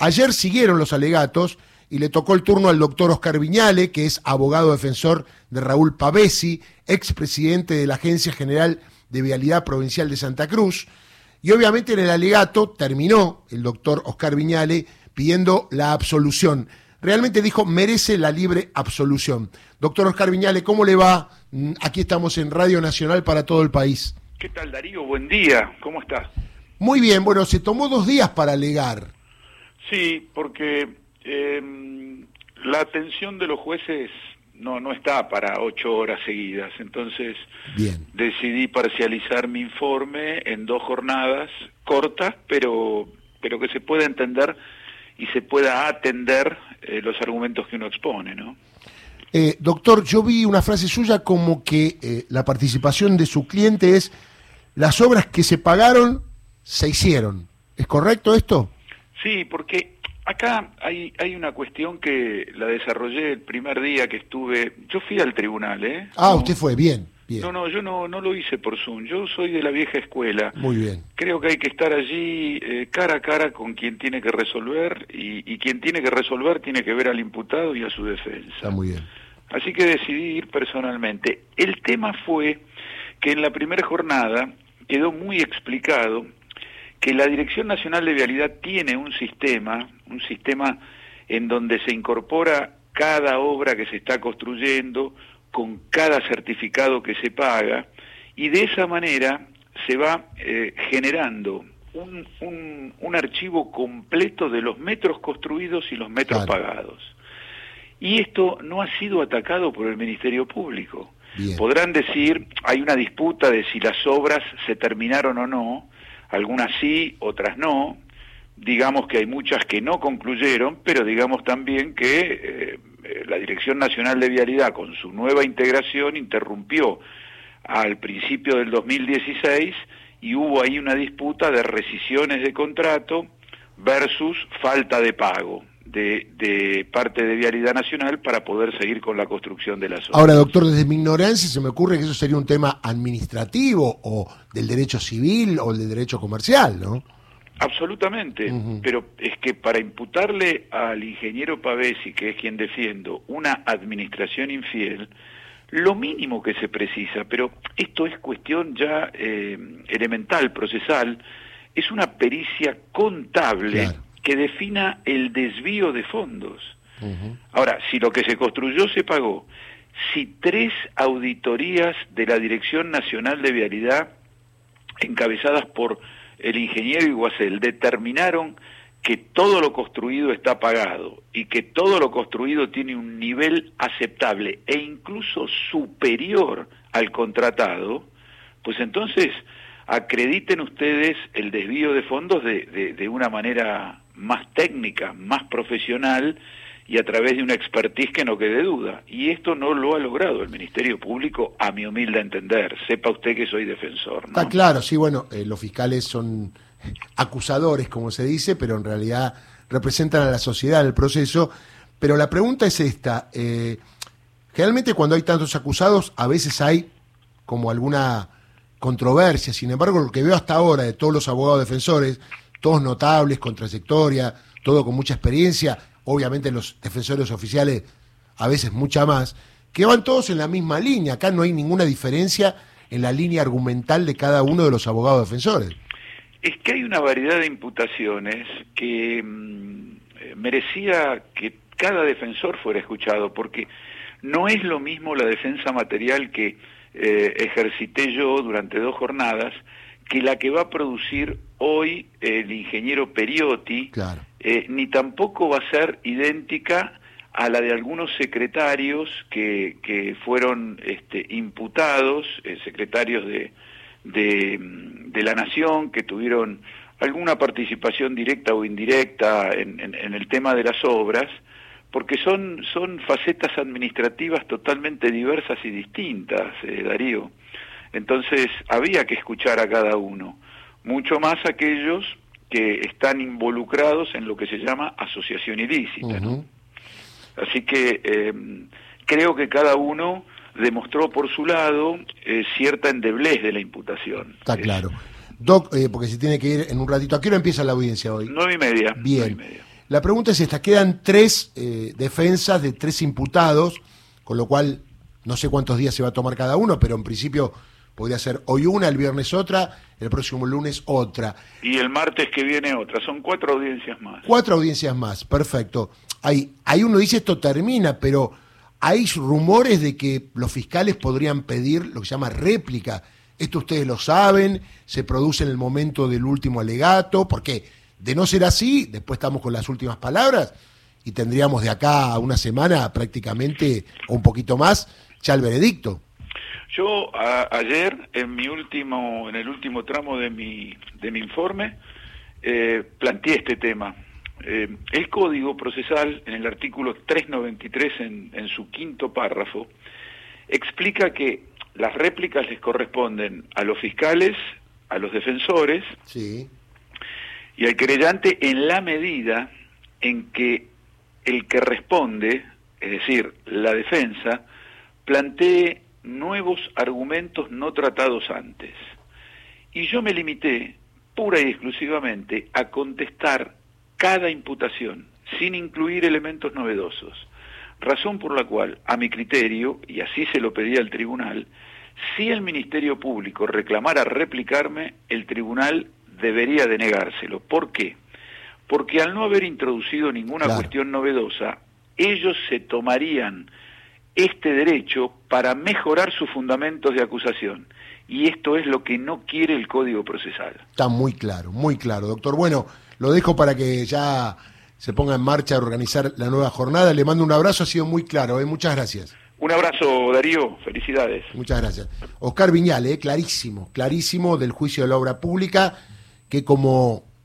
Ayer siguieron los alegatos y le tocó el turno al doctor Oscar Viñale, que es abogado defensor de Raúl Pavesi, expresidente de la Agencia General de Vialidad Provincial de Santa Cruz. Y obviamente en el alegato terminó el doctor Oscar Viñale pidiendo la absolución. Realmente dijo, merece la libre absolución. Doctor Oscar Viñale, ¿cómo le va? Mm, aquí estamos en Radio Nacional para todo el país. ¿Qué tal Darío? Buen día, ¿cómo estás? Muy bien, bueno, se tomó dos días para alegar. Sí, porque eh, la atención de los jueces no no está para ocho horas seguidas, entonces Bien. decidí parcializar mi informe en dos jornadas cortas, pero pero que se pueda entender y se pueda atender eh, los argumentos que uno expone, ¿no? Eh, doctor, yo vi una frase suya como que eh, la participación de su cliente es las obras que se pagaron se hicieron. ¿Es correcto esto? Sí, porque acá hay, hay una cuestión que la desarrollé el primer día que estuve. Yo fui al tribunal, ¿eh? Ah, No, usted fue, bien, bien. No, no, yo no, no lo hice por Zoom. Yo soy de la vieja escuela. Muy bien. Creo que hay que estar allí eh, cara a cara con quien tiene que resolver y, y quien tiene que resolver tiene que ver al imputado y a su defensa. Está muy bien. Así que decidí ir personalmente. El tema fue que en la primera jornada quedó muy explicado que la Dirección Nacional de Vialidad tiene un sistema, un sistema en donde se incorpora cada obra que se está construyendo con cada certificado que se paga y de esa manera se va eh, generando un, un, un archivo completo de los metros construidos y los metros Claro. pagados. Y esto no ha sido atacado por el Ministerio Público. Bien. Podrán decir, hay una disputa de si las obras se terminaron o no, algunas sí, otras no, digamos que hay muchas que no concluyeron, pero digamos también que eh, eh, la Dirección Nacional de Vialidad con su nueva integración interrumpió al principio del 2016 y hubo ahí una disputa de rescisiones de contrato versus falta de pago de, de parte de Vialidad Nacional para poder seguir con la construcción de las obras. Ahora, doctor, desde mi ignorancia se me ocurre que eso sería un tema administrativo o del derecho civil o del derecho comercial, ¿no? Absolutamente, pero es que para imputarle al ingeniero Pavesi, que es quien defiendo, una administración infiel, lo mínimo que se precisa, pero esto es cuestión ya eh, elemental, procesal, es una pericia contable Claro. Que defina el desvío de fondos. Ahora, si lo que se construyó se pagó, si tres auditorías de la Dirección Nacional de Vialidad, encabezadas por el ingeniero Iguacel, determinaron que todo lo construido está pagado y que todo lo construido tiene un nivel aceptable e incluso superior al contratado, pues entonces acrediten ustedes el desvío de fondos de, de- de una manera más técnica, más profesional y a través de una expertise que no quede duda. Y esto no lo ha logrado el Ministerio Público, a mi humilde entender. Sepa usted que soy defensor. ¿no? Está claro, sí, bueno, eh, los fiscales son acusadores, como se dice, pero en realidad representan a la sociedad el proceso. Pero la pregunta es esta, eh, generalmente cuando hay tantos acusados, a veces hay como alguna controversia, sin embargo, lo que veo hasta ahora de todos los abogados defensores, todos notables, con trayectoria, todo con mucha experiencia, obviamente los defensores oficiales a veces mucha más, que van todos en la misma línea, acá no hay ninguna diferencia en la línea argumental de cada uno de los abogados defensores. Es que hay una variedad de imputaciones que mm, eh, merecía que cada defensor fuera escuchado, porque no es lo mismo la defensa material que eh, ejercité yo durante dos jornadas que la que va a producir hoy el ingeniero Periotti, Claro. eh, ni tampoco va a ser idéntica a la de algunos secretarios que, que fueron este, imputados, eh, secretarios de, de, de la Nación, que tuvieron alguna participación directa o indirecta en, en- en el tema de las obras, porque son, son facetas administrativas totalmente diversas y distintas, eh, Darío. Entonces había que escuchar a cada uno, mucho más aquellos que están involucrados en lo que se llama asociación ilícita. ¿no? Así que eh, creo que cada uno demostró por su lado eh, cierta endeblez de la imputación. Está Es claro. Doc, eh, porque se tiene que ir en un ratito. ¿A qué hora empieza la audiencia hoy? Nueve y media. Bien. y media. La pregunta es esta, quedan tres eh, defensas de tres imputados, con lo cual no sé cuántos días se va a tomar cada uno, pero en principio podría ser hoy una, el viernes otra, el próximo lunes otra. Y el martes que viene otra, son cuatro audiencias más. Cuatro audiencias más, perfecto. Hay, hay uno dice esto termina, pero hay rumores de que los fiscales podrían pedir lo que se llama réplica. Esto ustedes lo saben, se produce en el momento del último alegato, porque de no ser así, después estamos con las últimas palabras y tendríamos de acá a una semana prácticamente, o un poquito más, ya el veredicto. Yo ayer, en mi último, en el último tramo de mi, de mi informe, eh, planteé este tema. Eh, el Código Procesal, en el artículo 393, en, en su quinto párrafo, explica que las réplicas les corresponden a los fiscales, a los defensores sí. y al querellante en la medida en que el que responde, es decir, la defensa, plantee nuevos argumentos no tratados antes. Y yo me limité pura y exclusivamente a contestar cada imputación, sin incluir elementos novedosos, razón por la cual, a mi criterio, y así se lo pedí al tribunal, si el Ministerio Público reclamara replicarme, el tribunal debería denegárselo. ¿Por qué? Porque al no haber introducido ninguna cuestión novedosa, ellos se tomarían este derecho para mejorar sus fundamentos de acusación. Y esto es lo que no quiere el Código Procesal. Está muy claro, muy claro, doctor. Bueno, lo dejo para que ya se ponga en marcha a organizar la nueva jornada. Le mando un abrazo, ha sido muy claro. ¿eh? Muchas gracias. Un abrazo, Darío. Felicidades. Muchas gracias. Oscar Viñal, ¿eh? clarísimo, clarísimo del juicio de la obra pública, que como